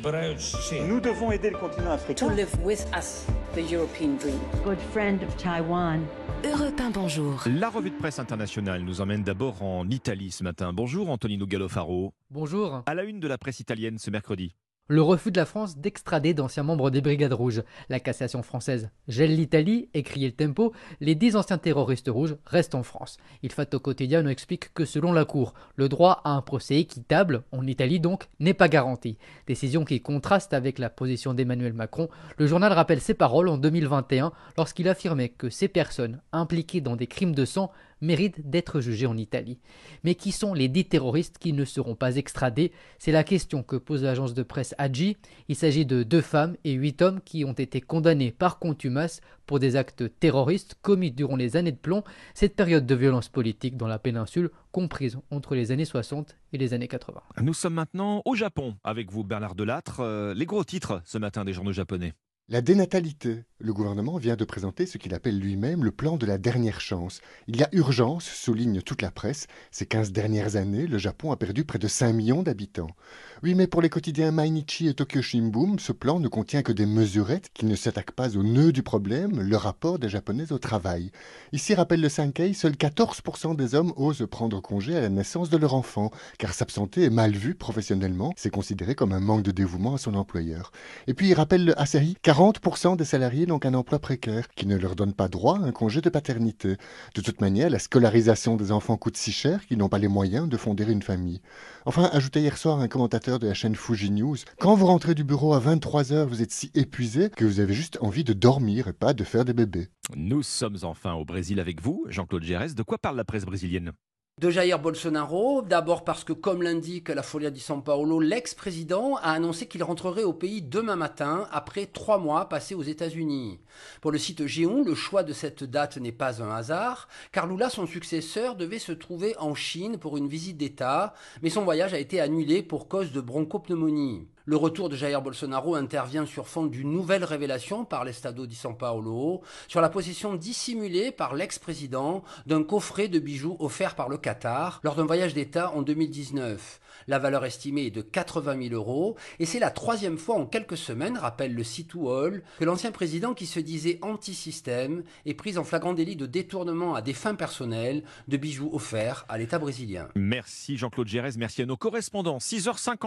Nous devons aider le continent africain. To live with us, the European dream. Good friend of Taiwan. Europe 1, bonjour. La revue de presse internationale nous emmène d'abord en Italie ce matin. Bonjour Antonino Gallofaro. Bonjour. À la une de la presse italienne ce mercredi. Le refus de la France d'extrader d'anciens membres des Brigades Rouges. La cassation française gèle l'Italie, écrit le tempo. Les dix anciens terroristes rouges restent en France. Il Fatto Quotidiano explique que selon la Cour, le droit à un procès équitable, en Italie donc, n'est pas garanti. Décision qui contraste avec la position d'Emmanuel Macron. Le journal rappelle ses paroles en 2021 lorsqu'il affirmait que ces personnes impliquées dans des crimes de sang méritent d'être jugées en Italie. Mais qui sont les dix terroristes qui ne seront pas extradés? C'est la question que pose l'agence de presse Adji. Il s'agit de deux femmes et huit hommes qui ont été condamnés par contumace pour des actes terroristes commis durant les années de plomb, cette période de violence politique dans la péninsule comprise entre les années 60 et les années 80. Nous sommes maintenant au Japon avec vous Bernard Delattre. Euh, les gros titres ce matin des journaux japonais. La dénatalité. Le gouvernement vient de présenter ce qu'il appelle lui-même le plan de la dernière chance. Il y a urgence, souligne toute la presse. Ces 15 dernières années, le Japon a perdu près de 5 millions d'habitants. Oui, mais pour les quotidiens Mainichi et Tokyo Shimbun, ce plan ne contient que des mesurettes qui ne s'attaquent pas au nœud du problème, le rapport des Japonais au travail. Ici, rappelle le Sankei, seuls 14% des hommes osent prendre congé à la naissance de leur enfant, car s'absenter est mal vu professionnellement, c'est considéré comme un manque de dévouement à son employeur. Et puis, il rappelle le Asahi, 40% des salariés n'ont qu'un emploi précaire, qui ne leur donne pas droit à un congé de paternité. De toute manière, la scolarisation des enfants coûte si cher qu'ils n'ont pas les moyens de fonder une famille. Enfin, ajoutait hier soir un commentateur de la chaîne Fuji News, quand vous rentrez du bureau à 23h, vous êtes si épuisé que vous avez juste envie de dormir et pas de faire des bébés. Nous sommes enfin au Brésil avec vous, Jean-Claude Gérès. De quoi parle la presse brésilienne? De Jair Bolsonaro, d'abord parce que, comme l'indique la Folia di San Paolo, l'ex-président a annoncé qu'il rentrerait au pays demain matin, après trois mois passés aux États-Unis. Pour le site Géon, le choix de cette date n'est pas un hasard, car Lula, son successeur, devait se trouver en Chine pour une visite d'État, mais son voyage a été annulé pour cause de bronchopneumonie. Le retour de Jair Bolsonaro intervient sur fond d'une nouvelle révélation par l'Estado di San Paolo sur la possession dissimulée par l'ex-président d'un coffret de bijoux offert par le Qatar lors d'un voyage d'État en 2019. La valeur estimée est de 80 000 euros et c'est la troisième fois en quelques semaines, rappelle le site Wall, que l'ancien président qui se disait anti-système est pris en flagrant délit de détournement à des fins personnelles de bijoux offerts à l'État brésilien. Merci Jean-Claude Gérez, merci à nos correspondants. 6h50.